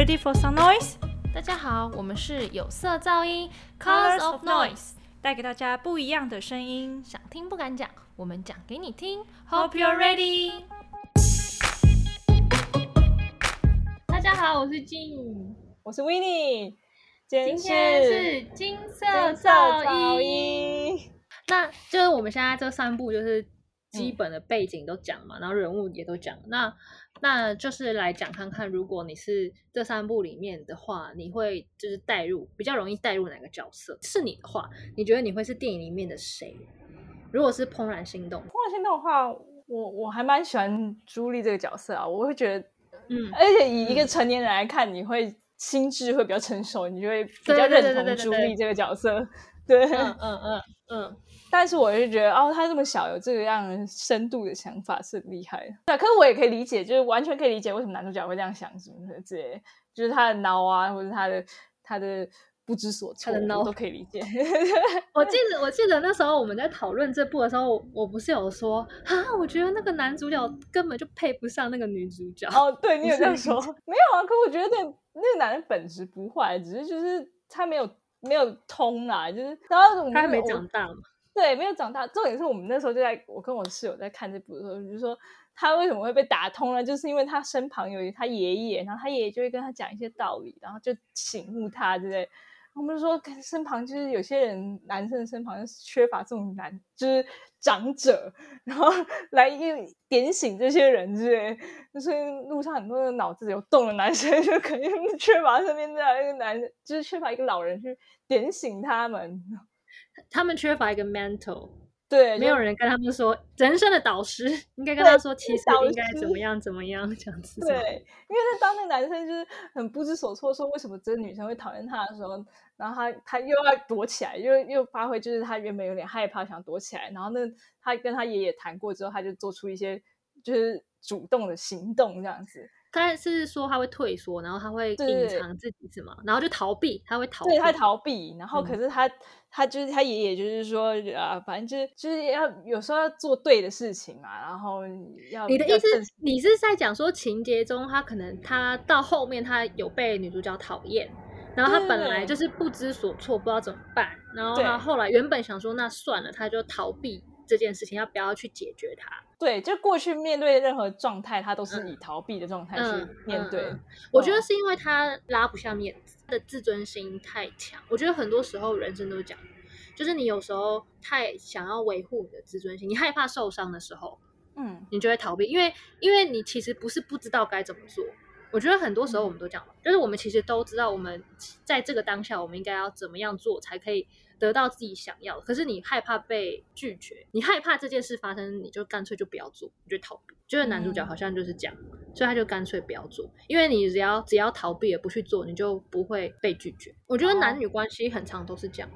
Ready for some noise？大家好，我们是有色噪音 Colors of Noise，带给大家不一样的声音。想听不敢讲，我们讲给你听。Hope you're ready。大家好，我是静，我是 w i n n i e 今天是金色噪音。那就是我们现在这三部就是基本的背景都讲嘛，然后人物也都讲。那那就是来讲看看，如果你是这三部里面的话，你会就是带入比较容易带入哪个角色？是你的话，你觉得你会是电影里面的谁？如果是怦然心动，怦然心动的话，我我还蛮喜欢朱莉这个角色啊，我会觉得，嗯，而且以一个成年人来看，你会心智会比较成熟，你就会比较认同朱莉这个角色。对，嗯嗯嗯嗯，但是我就觉得，哦，他这么小有这个样深度的想法是很厉害的。对，可是我也可以理解，就是完全可以理解为什么男主角会这样想什么的之类的，就是他的孬啊，或者他的他的不知所措，他的孬我都可以理解。我记得我记得那时候我们在讨论这部的时候，我我不是有说啊，我觉得那个男主角根本就配不上那个女主角。哦，对你有这样说，没有啊？可我觉得那个男人本质不坏，只是就是他没有没有通啦，就是然后我们他还没长大嘛。对，没有长大。重点是我们那时候就在，我跟我室友在看这部的时候，就是说他为什么会被打通呢？就是因为他身旁有他爷爷，然后他爷爷就会跟他讲一些道理，然后就醒悟他之类。我们就说身旁就是有些人男生的身旁就是缺乏这种男，就是长者，然后 来又点醒这些人之类。所以路上很多的脑子有洞的男生，就肯定缺乏身边这样一个男，就是缺乏一个老人去点醒他们。他们缺乏一个 mental，对，没有人跟他们说人生的导师，应该跟他说其实应该怎么样怎么样这样子。对，因为他当那个男生就是很不知所措，说为什么这个女生会讨厌他的时候，然后他他又要躲起来，又又发挥就是他原本有点害怕，想躲起来，然后那他跟他爷爷谈过之后，他就做出一些就是主动的行动这样子。他是说他会退缩，然后他会隐藏自己什么？然后就逃避，他会逃避。对他逃避，然后可嗯是他、他就是他爷爷就是说啊，反正就是就是要有时候要做对的事情嘛，然后要你的意思，你是在讲说情节中，他可能他到后面他有被女主角讨厌，然后他本来就是不知所措，不知道怎么办，然后他后来原本想说那算了，他就逃避这件事情，要不要去解决它？对，就过去面对任何状态，他都是嗯以逃避的状态嗯去面对。嗯嗯我觉得嗯是因为他拉不下面子，他的自尊心太强。我觉得很多时候人生都是这样，就是你有时候太想要维护你的自尊心，你害怕受伤的时候，嗯，你就会逃避，因为因为你其实不是不知道该怎么做。我觉得很多时候我们都讲了，就是我们其实都知道，我们在这个当下，我们应该要怎么样做才可以得到自己想要的。可是你害怕被拒绝，你害怕这件事发生，你就干脆就不要做，你就逃避。就是男主角好像就是这样，所以他就干脆不要做，因为你只要只要逃避而不去做，你就不会被拒绝。我觉得男女关系很长都是这样。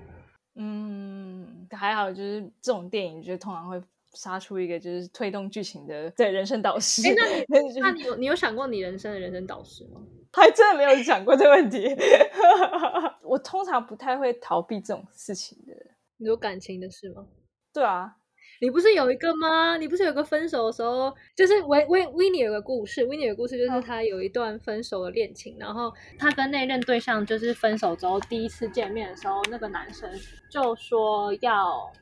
嗯，还好，就是这种电影，就是通常会杀出一个就是推动剧情的对人生导师。哎那你 那你有你有想过你人生的人生导师吗？还真的没有想过这个问题。我通常不太会逃避这种事情的。你有感情的事吗？对啊，你不是有一个吗？你不是有个分手的时候，就是维维维尼有个故事，维尼有个故事就是嗯他有一段分手的恋情，然后他跟那任对象就是分手之后第一次见面的时候，那个男生就说要，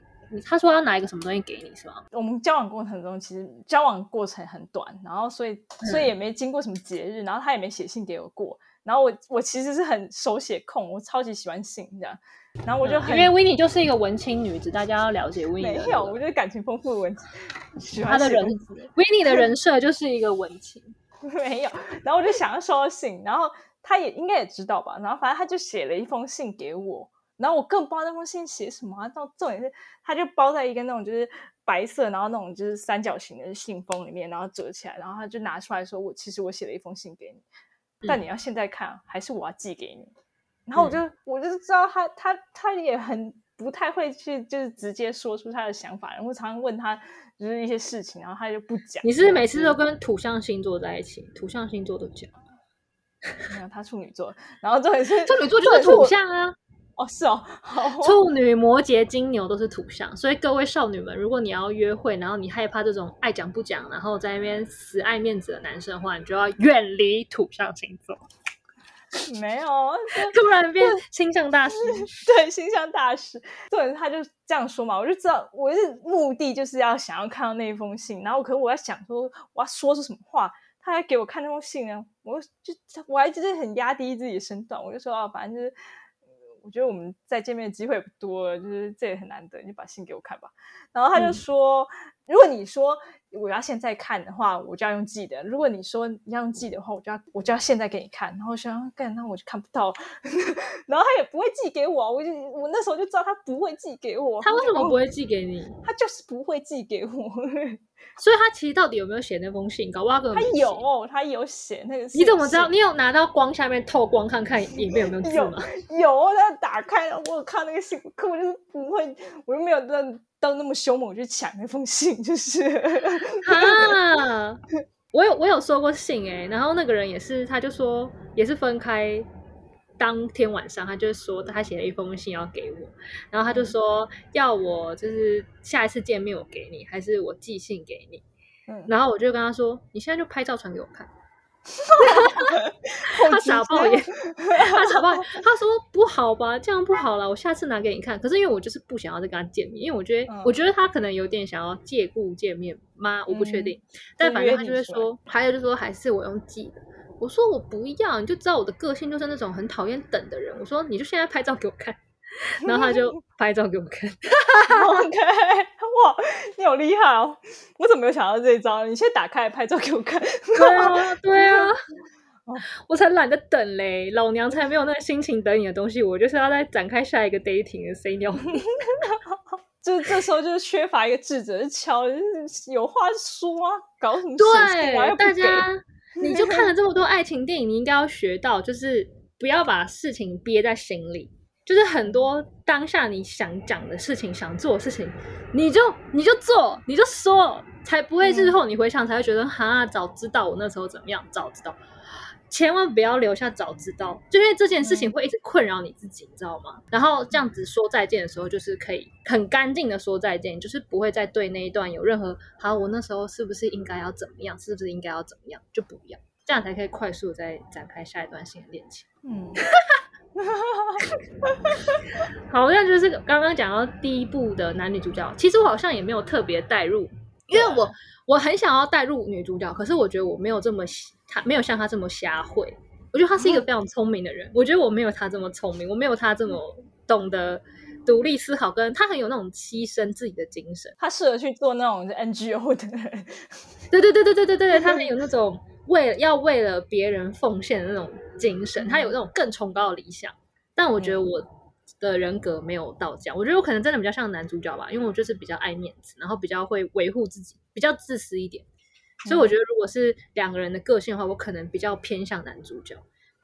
他说要拿一个什么东西给你是吗？我们交往过程中，其实交往过程很短，然后所以所嗯以也没经过什么节日，然后他也没写信给我过。然后我我其实是很手写控，我超级喜欢信这样，然后我就很、嗯因为维尼就是一个文青女子，大家要了解维尼的没有，我就是感情丰富的文，喜欢他的人写东西维尼的人设就是一个文青。没有，然后我就想要收到信，然后他也应该也知道吧，然后反正他就写了一封信给我，然后我更不知道那封信写什么、啊，到重点是它就包在一个那种就是白色，然后那种就是三角形的信封里面，然后折起来，然后他就拿出来说我其实我写了一封信给你，但你要现在看还是我要寄给你？然后我就、我就知道他他他也很不太会去就是直接说出他的想法，然后常常问他就是一些事情，然后他就不讲。你是不是每次都跟土象星座在一起？土象星座都讲，没有他处女座，然后重点是处女座就是土象啊。哦，是哦，好哦处女、摩羯、金牛都是土象，所以各位少女们，如果你要约会，然后你害怕这种爱讲不讲，然后在那边死爱面子的男生的话，你就要远离土象星座。没有，啊 突然变星象大师。对，星象大师，对，他就这样说嘛，我就知道我是目的就是要想要看到那一封信，然后可是我在想说我要说出什么话，他还给我看那封信呢，我就我还就是很压低自己的身段，我就说啊，反正就是。呃我觉得我们再见面的机会不多了，就是这也很难得，你就把信给我看吧。然后他就嗯说，如果你说我要现在看的话，我就要用寄的；如果你说你要用寄的话，我就要我就要现在给你看。然后我想干，那我就看不到，然后他也不会寄给我，我就我那时候就知道他不会寄给我。他为什么不会？寄给你？他就是不会寄给我。所以他其实到底有没有写那封信？搞不好他有，他有写那个。你怎么知道？你有拿到光下面透光看看里面有没有字有吗？有，他打开了，我有看那个信，可我就是不会，我又没有到到那么凶猛去抢那封信，就是。啊，我有我有收过信哎、然后那个人也是，他就说也是分开。当天晚上，他就说他写了一封信要给我，然后他就说要我就是下一次见面我给你，还是我寄信给你。嗯，然后我就跟他说，你现在就拍照传给我看。他他傻爆眼，他傻爆眼，他说不好吧，这样不好了，我下次拿给你看。可是因为我就是不想要再跟他见面，因为我觉得，嗯我觉得他可能有点想要借故见面吗？我不确定，但反正他就会说，还有就说还是我用寄的。我说我不要，你就知道我的个性就是那种很讨厌等的人。我说你就现在拍照给我看，然后他就拍照给我看。OK，哇，你好厉害哦！我怎么没有想到这一招？你先打开拍照给我看。对啊，对啊哦，我才懒得等嘞，老娘才没有那个心情等你的东西，我就是要再展开下一个 dating 的 say no。就是 这时候就是缺乏一个智者，就敲，有话说啊，搞什么事情啊对，大家，你就看了这么多爱情电影，你应该要学到，就是不要把事情憋在心里。就是很多当下你想讲的事情、想做的事情，你就你就做，你就说，才不会日后你回想才会觉得哈，早知道我那时候怎么样，早知道。千万不要留下早知道，就因为这件事情会一直困扰你自己，你知道吗？然后这样子说再见的时候，就是可以很干净的说再见，就是不会再对那一段有任何好，我那时候是不是应该要怎么样，是不是应该要怎么样，就不要，这样才可以快速地再展开下一段新的恋情。嗯，好，那就是刚刚讲到第一部的男女主角，其实我好像也没有特别带入，因为我我很想要带入女主角，可是我觉得我没有这么她没有像她这么瞎会。我觉得她是一个非常聪明的人，我觉得我没有她这么聪明，我没有她这么懂得独立思考，跟她很有那种牺牲自己的精神。他适合去做那种 NGO 的人。对对对对对对对，她很有那种为要为了别人奉献的那种精神，他有那种更崇高的理想。但我觉得我的人格没有到这样，我觉得我可能真的比较像男主角吧，因为我就是比较爱面子，然后比较会维护自己，比较自私一点。所以我觉得如果是两个人的个性的话，我可能比较偏向男主角，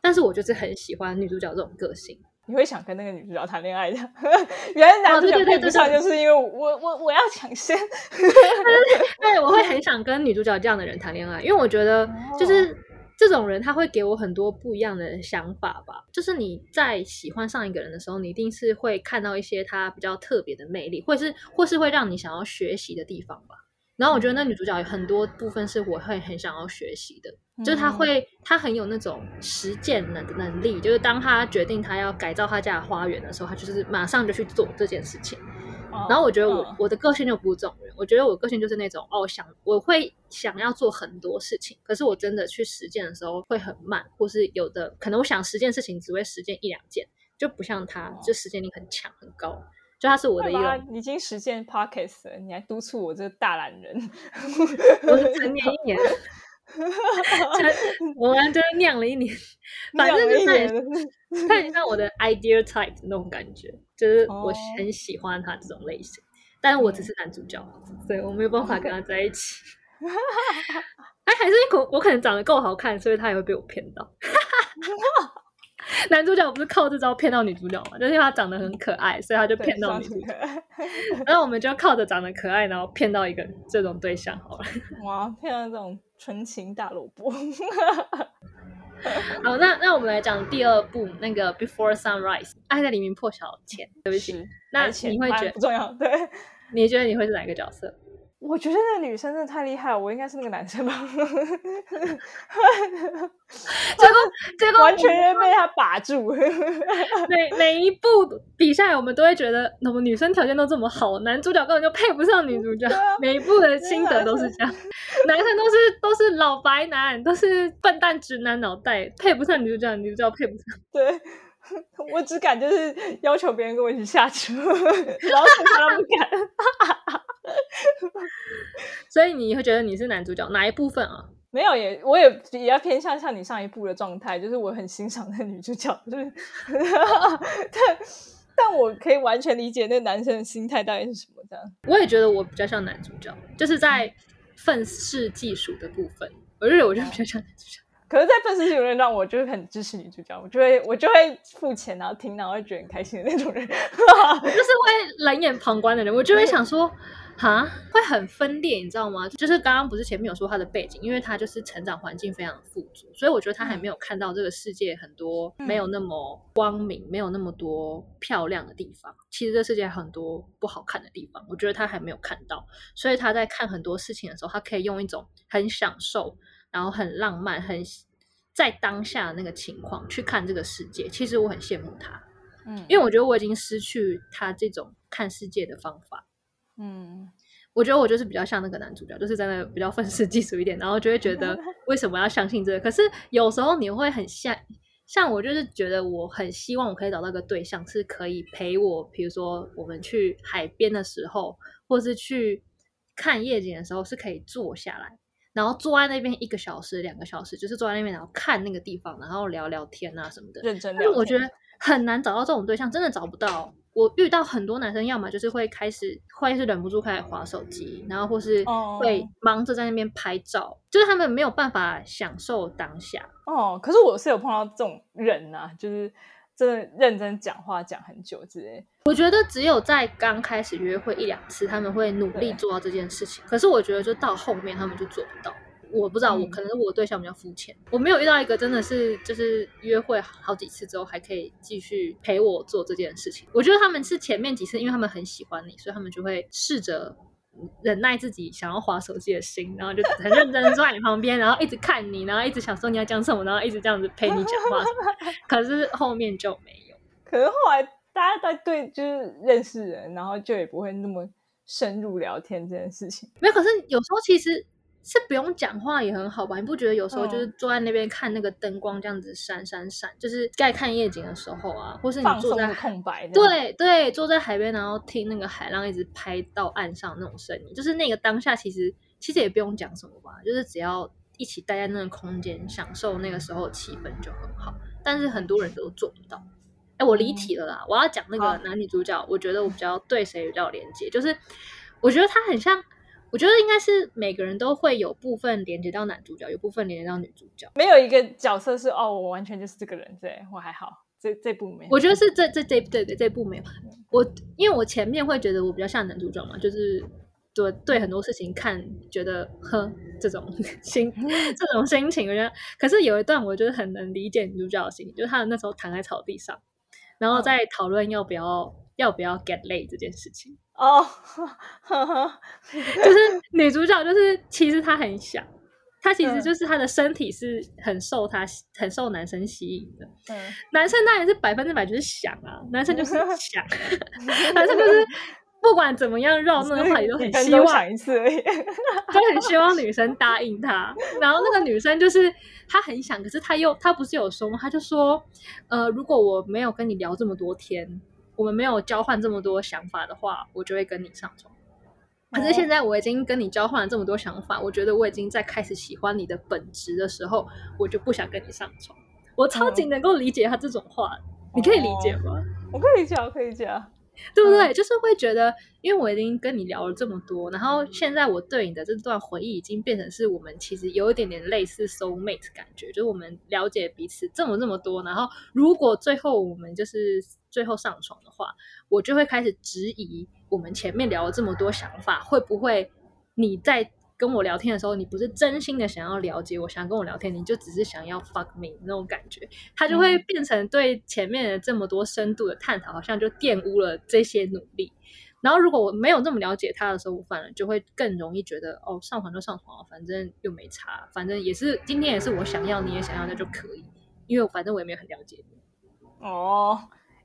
但是我就是很喜欢女主角这种个性。你会想跟那个女主角谈恋爱的？原来男主角配不上，就是因为我我我要抢先。对，我会很想跟女主角这样的人谈恋爱，因为我觉得就是这种人他会给我很多不一样的想法吧。就是你在喜欢上一个人的时候，你一定是会看到一些他比较特别的魅力，或是或是会让你想要学习的地方吧。然后我觉得那女主角有很多部分是我会很想要学习的，就是她会，她很有那种实践能能力，就是当她决定她要改造她家的花园的时候，她就是马上就去做这件事情。然后我觉得我、嗯。我的个性就不是这种人，我觉得我个性就是那种哦想我会想要做很多事情，可是我真的去实践的时候会很慢，或是有的可能我想实践事情只会实践一两件，就不像她，就实践力很强很高，就他是我的一干嘛种，你已经实现 podcast 了，你还督促我这个大懒人。我是成年一年，成我完全酿了一年，反正就是他也酿了一像我的 idea type 那种感觉，就是我哦很喜欢他这种类型，但是我只是男主角，所以我没有办法跟他在一起。哎，还是我我可能长得够好看，所以他也会被我骗到。男主角不是靠这招骗到女主角嘛？就是因为他长得很可爱，所以他就骗到女主角。上次可爱 然后我们就靠着长得可爱，然后骗到一个这种对象好了。哇，骗到这种纯情大萝卜。好，那那我们来讲第二部那个 Before Sunrise，爱在黎明破晓前。对不起，那你会觉得不重要？对，你觉得你会是哪个角色？我觉得那个女生真的太厉害了，我应该是那个男生吧？结果结果完全被他把住。每每一部比赛，我们都会觉得，那么女生条件都这么好，男主角根本就配不上女主角。啊每一部的心得都是这样，男生都是都是老白男，都是笨蛋直男脑袋，配不上女主角，女主角配不上。对，我只敢就是要求别人跟我一起下车，然后其他都不敢。所以你会觉得你是男主角哪一部分啊？没有也，我也比较偏向像你上一部的状态，就是我很欣赏那女主角，就是，但但我可以完全理解那男生的心态到底是什么这样。我也觉得我比较像男主角，就是在愤世嫉俗的部分，我觉得我就比较像男主角。可是，在愤世嫉俗的让我就是很支持女主角，我就会我就会付钱，然后听，然后会觉得很开心的那种人。我就是会冷眼旁观的人，我就会想说，哈，会很分裂，你知道吗？就是刚刚不是前面有说他的背景，因为他就是成长环境非常富足，所以我觉得他还没有看到这个世界很多没有那么光明、没有那么多漂亮的地方。其实这世界很多不好看的地方，我觉得他还没有看到，所以他在看很多事情的时候，他可以用一种很享受，然后很浪漫、很在当下的那个情况去看这个世界。其实我很羡慕他。嗯，因为我觉得我已经失去他这种看世界的方法。嗯，我觉得我就是比较像那个男主角，就是真的比较愤世嫉俗一点，然后就会觉得 为什么要相信这个？可是有时候你会很像，像我就是觉得我很希望我可以找到一个对象，是可以陪我，比如说我们去海边的时候，或是去看夜景的时候，是可以坐下来。然后坐在那边一个小时、两个小时，就是坐在那边，然后看那个地方，然后聊聊天啊什么的。认真聊天。但我觉得很难找到这种对象，真的找不到。我遇到很多男生，要么就是会开始会是忍不住开始划手机，然后或是哦会忙着在那边拍照，就是他们没有办法享受当下。哦，可是我是有碰到这种人啊、就是真的认真讲话讲很久之类。我觉得只有在刚开始约会一两次，他们会努力做到这件事情。可是我觉得就到后面他们就做不到。我不知道，我嗯可能是我对象比较肤浅，我没有遇到一个真的是就是约会好几次之后还可以继续陪我做这件事情。我觉得他们是前面几次，因为他们很喜欢你，所以他们就会试着忍耐自己想要划手机的心，然后就很认真的坐在你旁边，然后一直看你，然后一直想说你要讲什么，然后一直这样子陪你讲话。可是后面就没有。可是后来大家在对就是认识人，然后就也不会那么深入聊天这件事情。没有，可是有时候其实是不用讲话也很好吧？你不觉得有时候就是嗯坐在那边看那个灯光这样子闪闪闪，就是在看夜景的时候啊，或是你坐在空白。对对，坐在海边，然后听那个海浪一直拍到岸上那种声音，就是那个当下其实其实也不用讲什么吧，就是只要一起待在那个空间，享受那个时候的气氛就很好。但是很多人都做不到。哎，我离题了啦！我要讲那个男女主角，我觉得我比较对谁比较有连接，就是我觉得他很像，我觉得应该是每个人都会有部分连接到男主角，有部分连接到女主角。没有一个角色是哦，我完全就是这个人，对我还好。这这部没有，我觉得是这这这对对这部没有我，因为我前面会觉得我比较像男主角嘛，就是对对很多事情看觉得呵这种 心 这种心情，我觉得可是有一段我就是很能理解女主角的心情，就是她那时候躺在草地上，然后在讨论要不要要不要 get laid 这件事情，哦，呵呵就是女主角就是其实她很想。她其实嗯就是她的身体是很受她很受男生吸引的，嗯，男生当然是百分之百就是想啊，男生就是想，男生就是不管怎么样绕那个话题都很希望。就很希望女生答应他。然后那个女生就是她很想，可是她又她不是有说吗？她就说，呃，如果我没有跟你聊这么多天，我们没有交换这么多想法的话，我就会跟你上床。可是现在我已经跟你交换了这么多想法，我觉得我已经在开始喜欢你的本质的时候，我就不想跟你上床。我超级能够理解他这种话，你可以理解吗？我可以理解啊，我可以理解啊。对不对？就是会觉得，因为我已经跟你聊了这么多，然后现在我对你的这段回忆已经变成是我们其实有一点点类似 soul mate 感觉，就是我们了解彼此这么这么多，然后如果最后我们就是最后上床的话，我就会开始质疑我们前面聊了这么多想法，会不会你在跟我聊天的时候，你不是真心的想要了解我，想跟我聊天，你就只是想要 fuck me 那种感觉，它就会嗯变成对前面的这么多深度的探讨，好像就玷污了这些努力。然后如果我没有那么了解他的时候，我反而就会更容易觉得哦，上床就上床，反正又没差，反正也是今天也是我想要，你也想要，那就可以，因为反正我也没有很了解你。哦，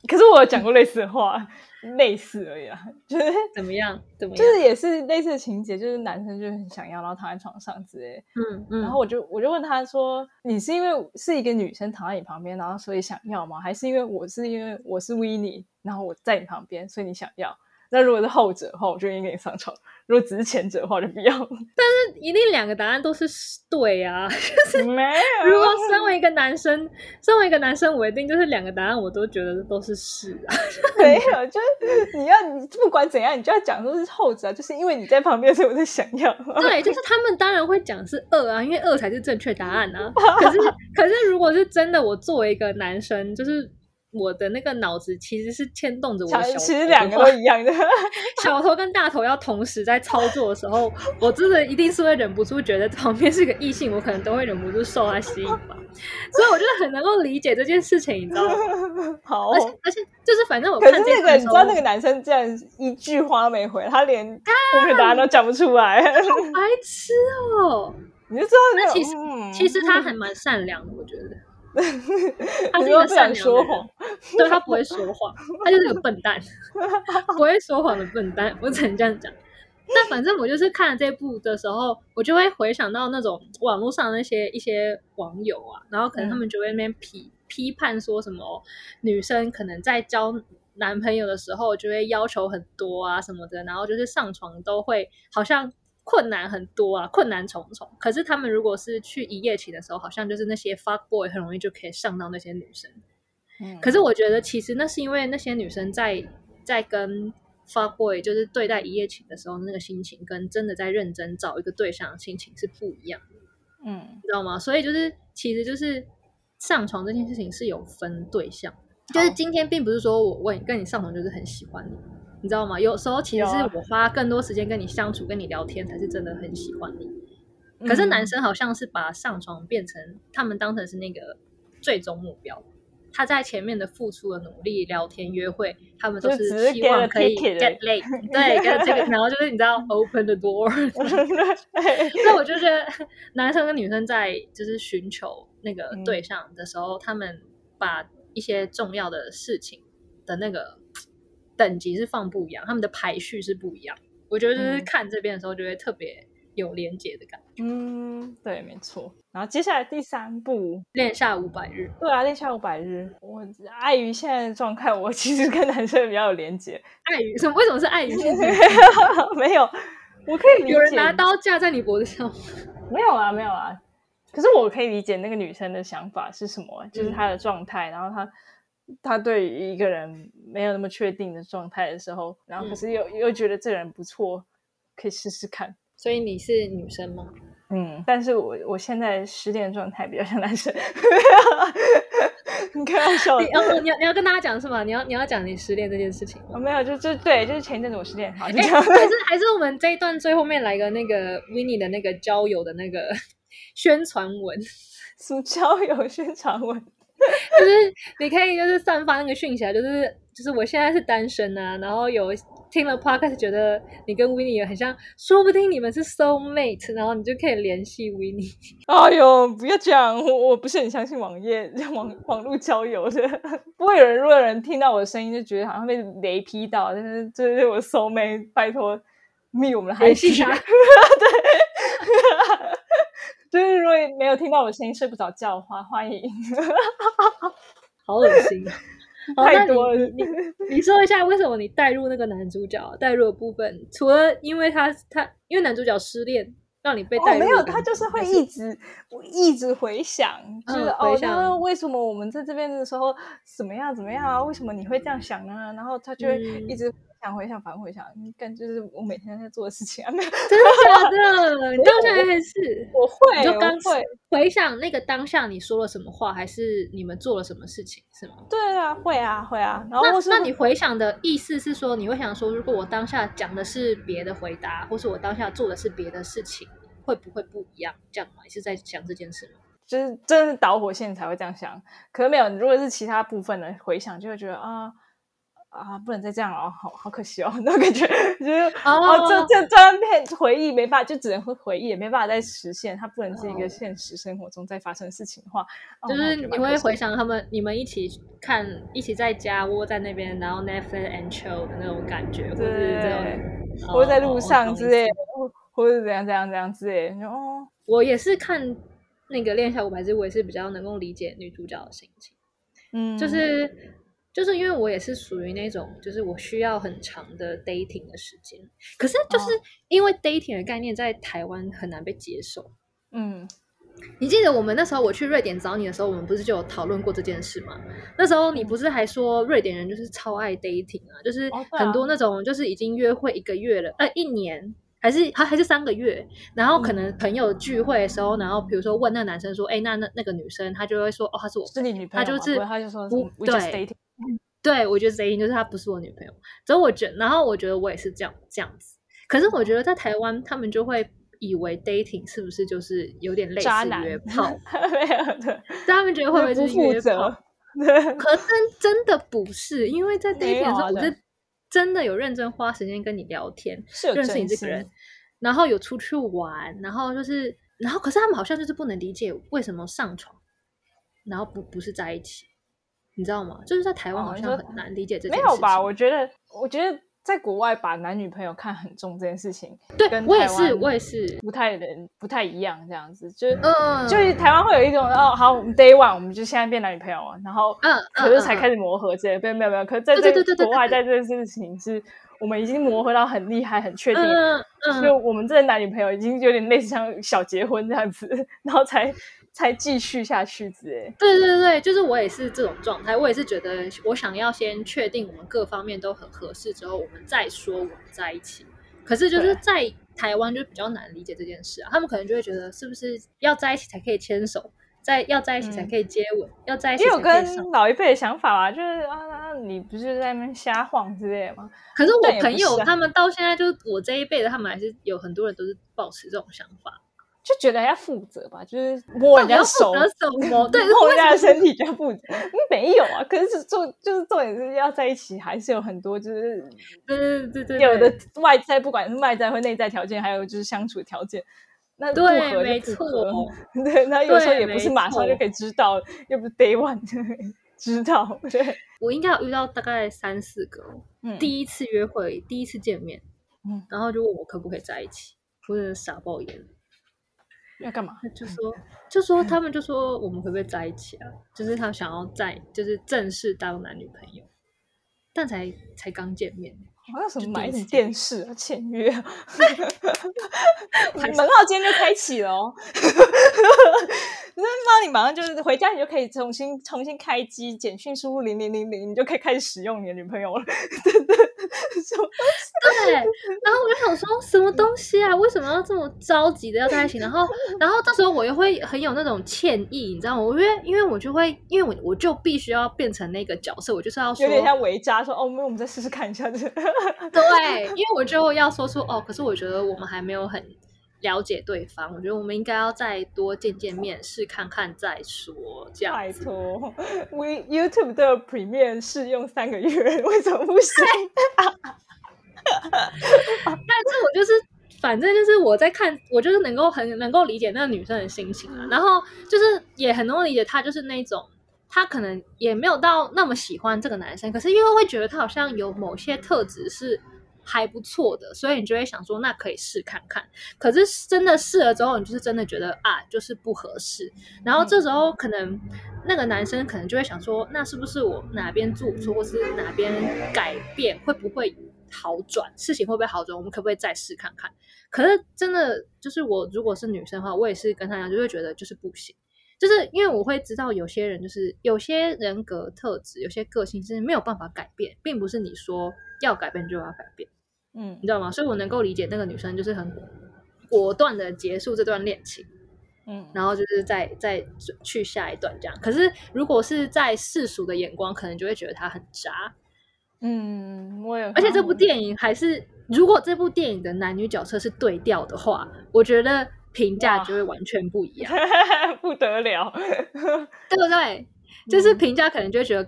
可是我有讲过类似的话，类似而已啊，就是怎么样？怎么样？就是也是类似的情节，就是男生就很想要，然后躺在床上之类。嗯嗯。然后我就我就问他说：“你是因为是一个女生躺在你旁边，然后所以想要吗？还是因为我是因为我是 w i n n i e 然后我在你旁边，所以你想要？”那如果是后者的话，我就应该跟你上床；如果只是前者的话，就不要。但是一定两个答案都是对啊，就是没有。如果身为一个男生，身为一个男生，我一定就是两个答案，我都觉得都是是啊。没有，就是你要你不管怎样，你就要讲说是后者，就是因为你在旁边，所以我在想要。对，就是他们当然会讲是二啊，因为二才是正确答案啊。可是，可是如果是真的，我作为一个男生，就是。我的那个脑子其实是牵动着我的小，其实两个都一样的。小头跟大头要同时在操作的时候，我真的一定是会忍不住觉得旁边是个异性，我可能都会忍不住受他吸引吧。所以我就很能够理解这件事情，你知道吗？好，而且而且就是反正我可是那个你知道那个男生竟然一句话没回，他连后面答案都讲不出来，好 白痴哦！你就知道那其实其实他还蛮善良的，我觉得。他是一个善良的人，对他不会说谎，他就是个笨蛋，不会说谎的笨蛋，我只能这样讲。但反正我就是看了这部的时候，我就会回想到那种网络上那些一些网友啊，然后可能他们就会那边批批判说什么女生可能在交男朋友的时候就会要求很多啊什么的，然后就是上床都会好像。困难很多啊，困难重重。可是他们如果是去一夜情的时候，好像就是那些 fuck boy 很容易就可以上到那些女生。嗯，可是我觉得其实那是因为那些女生在在跟 fuck boy 就是对待一夜情的时候，那个心情跟真的在认真找一个对象的心情是不一样的。嗯，你知道吗？所以就是其实就是上床这件事情是有分对象，就是今天并不是说我问跟你上床就是很喜欢你。你知道吗？有时候其实是我花更多时间跟你相处、跟你聊天，才是真的很喜欢你。可是男生好像是把上床变成他们当成是那个最终目标。他在前面的付出的努力、聊天、约会，他们都是希望可以 get late，对，跟这个，然后就是你知道 open the door。所以我就觉得男生跟女生在就是寻求那个对象的时候，他们把一些重要的事情的那个。等级是放不一样，他们的排序是不一样。我觉得就是看这边的时候，就会特别有连结的感觉。嗯，对，没错。然后接下来第三步，《恋下五百日》。对啊，《恋下五百日》。我碍于现在的状态，我其实跟男生比较有连结。碍于什么？为什么是碍于？没有，我可以理解。有人拿刀架在你脖子上？没有啊，没有啊。可是我可以理解那个女生的想法是什么，就是她的状态，然后她。他对于一个人没有那么确定的状态的时候，然后可是又又觉得这个人不错，可以试试看。所以你是女生吗？嗯，但是我我现在失恋状态比较像男生。你开玩笑？你要你要你要跟大家讲是吗？你要你要讲你失恋这件事情？哦，没有，就就对，就是前一阵子我失恋。好，还是 还是我们这一段最后面来个那个 w i n n i e 的那个交友的那个 宣传文，什么交友宣传文？就是你可以就是散发那个讯息啊，就是就是我现在是单身啊，然后有听了 podcast 觉得你跟 w i n n i e 很像，说不定你们是 soul mate，然后你就可以联系 w i n n i e 哎呦，不要讲，我我不是很相信网页网网络交友的，不会有人如果有人听到我的声音就觉得好像被雷劈到，但是这是我 soul mate，拜托密我们的联系他，对。就是如果没有听到我声音睡不着觉的话，欢迎。好恶心，太多了。你你说一下为什么你带入那个男主角带入的部分？除了因为他他因为男主角失恋，让你被带入？没有，他就是会一直我一直回想，就是哦，那为什么我们在这边的时候怎么样怎么样啊？为什么你会这样想呢？然后他就会一直。想回想，反回想，你感觉是我每天在做的事情啊？没有，真的假的？你到现在还是 我会，就刚会回想那个当下你说了什么话，还是你们做了什么事情，是吗？对啊，会啊，会啊。然后那你回想的意思是说，你会想说，如果我当下讲的是别的回答，或是我当下做的是别的事情，会不会不一样？这样吗？你是在想这件事吗？就是真的是导火线才会这样想，可是没有。如果是其他部分的回想，就会觉得啊。啊，不能再这样了，哦好好可惜哦，那种感觉就是哦哦，这这这段片回忆没办法，就只能会回忆，也没办法再实现，它不能是一个哦。现实生活中在发生的事情的话，哦就是你会回想他们你们一起看，一起在家窝在那边，然后 Netflix and chill 的那种感觉，或者是这种对，或者在路上之类或或者怎样怎样怎样之类哦，我也是看那个《恋下五百字》，我也是比较能够理解女主角的心情，嗯，就是就是因为我也是属于那种，就是我需要很长的 dating 的时间，可是就是哦因为 dating 的概念在台湾很难被接受。嗯。你记得我们那时候我去瑞典找你的时候，我们不是就有讨论过这件事吗？那时候你不是还说瑞典人就是超爱 dating 啊，就是很多那种就是已经约会一个月了，呃，一年还是还还是三个月，然后可嗯。能朋友聚会的时候，然后比如说问那个男生说，哎，那那那个女生，她就会说，哦，她是我是你女。朋友吗，他就是他就说不对对，我觉得 dating 就是她不是我女朋友。所以我觉然后我觉得我也是这样这样子。可是我觉得在台湾，他们就会以为 dating 是不是就是有点类似约 炮？没有的，他们觉得会不会不是约炮？，对可真真的不是，因为在 dating 的时候，我是真的有认真花时间跟你聊天，是有认识你这个人，然后有出去玩，然后就是，然后可是他们好像就是不能理解为什么上床，然后不不是在一起，你知道吗？就是在台湾好像很难理解这件事情。没有吧？我觉得，我觉得在国外把男女朋友看很重这件事情，对跟我也是，我也是，不太人不太一样，这样子，就是嗯，就是台湾会有一种哦，好，我们 day one 我们就现在变男女朋友了，然后嗯，可是才。开始磨合之类的，没有没有没有，可是在这对对对对对国外，在这件事情是我们已经磨合到很厉害、很确定，嗯就嗯，我们这男女朋友已经有点类似像小结婚这样子，然后才才继续下去之类。对对对，就是我也是这种状态，我也是觉得我想要先确定我们各方面都很合适之后，我们再说我们在一起。可是就是在台湾就比较难理解这件事啊，他们可能就会觉得是不是要在一起才可以牵手，在要在一起才可以接吻，要在一起也有才可以上跟。老一辈的想法啊，就是啊，你不是在那边瞎晃之类的吗？可是我朋友他们到现在就是我这一辈的，他们还是有很多人都是保持这种想法。就觉得要负责吧，就是摸人家要手。负，责什么？对，摸人家的身体就要负责。嗯 没有啊，可是重就是重点是要在一起，还是有很多就是对对对对，有的外在，不管是外在或内在条件，还有就是相处条件。那不对合没错就不合，对，那有时候也不是马上就可以知道，又不是 day one 知道，对，我应该有遇到大概三四个哦，嗯。第一次约会，第一次见面，嗯。然后就问我可不可以在一起，我真的傻爆眼，要干嘛？就 说就说他们就说我们会不可以在一起啊？就是他想要在就是正式当男女朋友，但才才刚见面，好像什么买电视啊、签约啊，门号今天就开启了哦。那那你马上就是回家，你就可以重新重新开机，简讯输入零零零零，你就可以开始使用你的女朋友了。真的，什么对，然后我就想说什么东西啊？为什么要这么着急的要在一起？然后，然后这时候我又会很有那种歉意，你知道吗？我因为因为我就会，因为我我就必须要变成那个角色，我就是要说有点像维嘉说哦，没有，我们再试试看一下这。对，因为我就要说出哦，可是我觉得我们还没有很了解对方，我觉得我们应该要再多见见面，试看看再说，这样拜。托，We YouTube 的 Premiere 试用三个月，为什么不行？但是我就是，反正就是我在看，我就是能够很能够理解那个女生的心情啊，然后就是也很能够理解她，就是那种她可能也没有到那么喜欢这个男生，可是因为会觉得他好像有某些特质是还不错的，所以你就会想说，那可以试看看。可是真的试了之后，你就是真的觉得啊，就是不合适。然后这时候可能那个男生可能就会想说，那是不是我哪边做错，或是哪边改变，会不会好转？事情会不会好转？我们可不可以再试看看？可是真的就是我如果是女生的话，我也是跟他一样，就会觉得就是不行。就是因为我会知道有些人就是有些人格特质、有些个性是没有办法改变，并不是你说要改变就要改变。嗯你知道吗？所以我能够理解那个女生就是很果断的结束这段恋情，嗯，然后就是再再去下一段这样。可是如果是在世俗的眼光，可能就会觉得她很渣。嗯，我也，而且这部电影还是，如果这部电影的男女角色是对调的话，我觉得评价就会完全不一样，不得了，对不对？就是评价可能就会觉得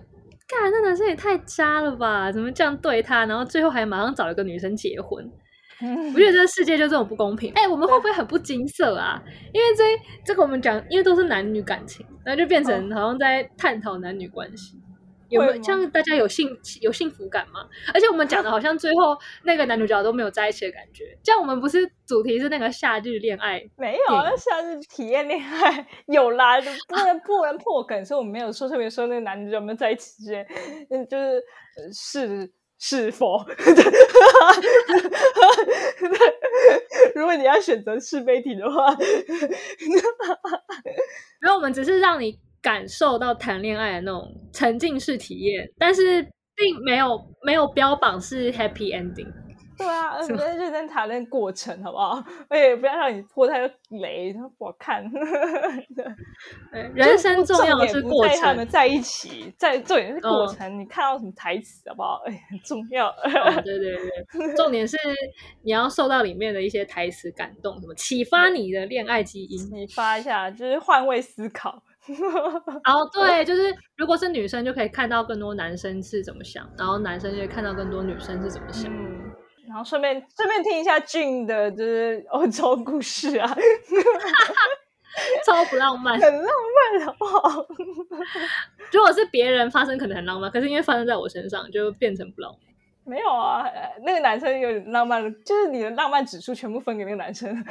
干，那男生也太渣了吧？怎么这样对他？然后最后还马上找了个女生结婚。我觉得这个世界就这种不公平。哎、我们会不会很不金色啊？因为这这个我们讲，因为都是男女感情，那就变成好像在探讨男女关系。有没有这样？大家有幸有幸福感吗？而且我们讲的好像最后 那个男主角都没有在一起的感觉。这样我们不是主题是那个夏日恋爱？没有，啊电那下次体验恋爱有啦，就不能不能破梗，所以我们没有说特别说那个男主角有没有在一起之类，嗯，就是呃是是否？如果你要选择是非题的话，然后我们只是让你感受到谈恋爱的那种沉浸式体验，但是并没有没有标榜是 happy ending。对啊，是吗你在认真谈论过程，好不好？而且不要让你破太多雷，不好看。对人生重要的是过程在他们程。在一起，在重点是过嗯程。你看到什么台词，好不好？哎，很重要。哦对对对，重点是你要受到里面的一些台词感动，什么启发你的恋爱基因。启发一下，就是换位思考。然 后对，就是如果是女生，就可以看到更多男生是怎么想，然后男生就会看到更多女生是怎么想。嗯，然后顺便顺便听一下俊的，就是欧洲故事啊，超不浪漫。很浪漫，好不好？如果是别人发生，可能很浪漫，可是因为发生在我身上，就变成不浪漫。没有啊，呃那个男生有点浪漫，就是你的浪漫指数全部分给那个男生，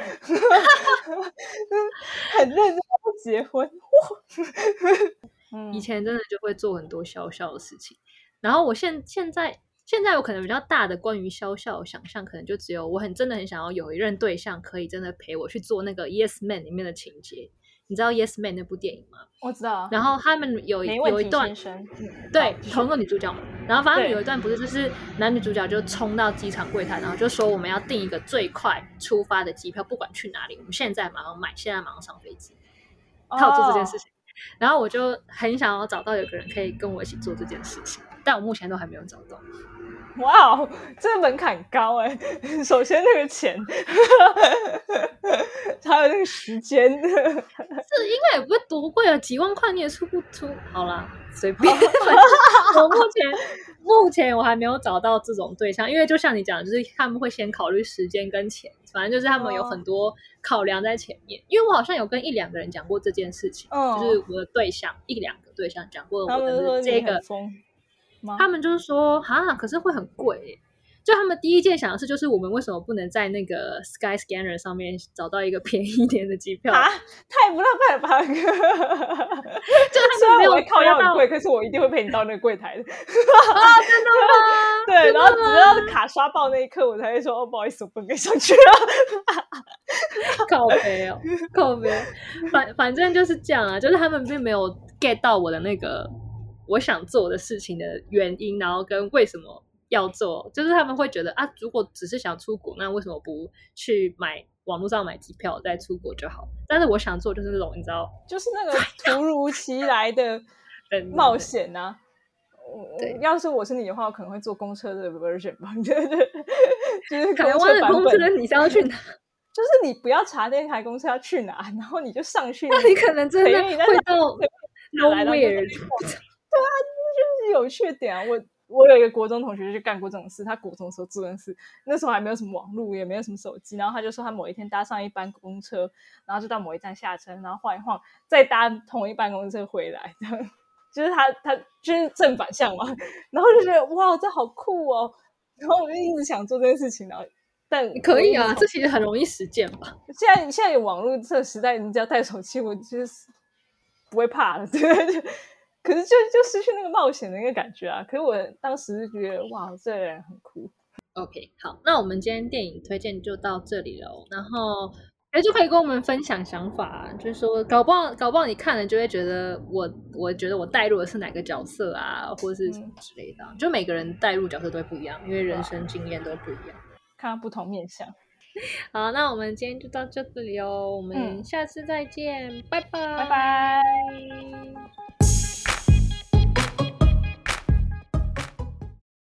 很认真要结婚。嗯以前真的就会做很多小小的事情，然后我现现在现在我可能比较大的关于小小的想象，可能就只有我很真的很想要有一任对象，可以真的陪我去做那个《Yes Man》里面的情节。你知道《Yes Man》那部电影吗？我知道，然后他们有一有一段对同一个女主角嘛，然后反正有一段不是就是男女主角就冲到机场柜台，然后就说我们要订一个最快出发的机票，不管去哪里，我们现在马上买，现在马上上飞机。他有做这件事哦情，然后我就很想要找到有个人可以跟我一起做这件事情，但我目前都还没有找到。哇哦，这个门槛高哎！首先那个钱，还有那个时间，这应该也不会多贵啊，几万块你也出不出？好啦，随便。我目前目前我还没有找到这种对象，因为就像你讲，就是他们会先考虑时间跟钱，反正就是他们有哦很多考量在前面。因为我好像有跟一两个人讲过这件事情，嗯就是我的对象一两个对象讲过我的这个吗？他们就是说哈，可是会很贵耶。就他们第一件想的事，就是我们为什么不能在那个 Sky Scanner 上面找到一个便宜一点的机票？啊，太不浪漫了吧！就虽然没有我会靠腰抓到很贵，可是我一定会陪你到那个柜台的。啊，真的吗？对，然后直吗到卡刷爆那一刻，我才会说：“哦，不好意思，我不能跟上去了。靠背哦，靠背，反反正就是这样啊，就是他们并没有 get 到我的那个我想做的事情的原因，然后跟为什么要做，就是他们会觉得啊，如果只是想出国，那为什么不去买网络上买机票再出国就好？但是我想做就是那种你知道”就是那个突如其来的 嗯冒险呐、我对要是我是你的话，我可能会坐公车的 version 吧，就是就是台公湾的公车你想要去哪？就是你不要查那台公车要去哪，然后你就上去，那你可能真的会到哪来的 nowhere。就是有缺点啊。我我有一个国中同学就干过这种事，他国中的时候做这种事，那时候还没有什么网络，也没有什么手机，然后他就说他某一天搭上一班公车，然后就到某一站下车，然后晃一晃，再搭同一班公车回来，这样就是他他就是正反向嘛，然后就觉得哇，这好酷哦，然后我就一直想做这件事情，然后但可以啊，这其实很容易实践吧。现在现在有网络这个时代，你只要带手机，我就是不会怕了，对就可是就就失去那个冒险的那个感觉啊。可是我当时就觉得哇，这个人很酷。OK，好，那我们今天电影推荐就到这里了。然后，哎，就可以跟我们分享想法、啊，就是说，搞不好，搞不好你看了就会觉得我，我觉得我带入的是哪个角色啊，或者是什么之类的啊。就每个人带入角色都会不一样，因为人生经验都不一样。看到不同面相，好，那我们今天就到这里哦，我们嗯下次再见，拜拜，拜拜。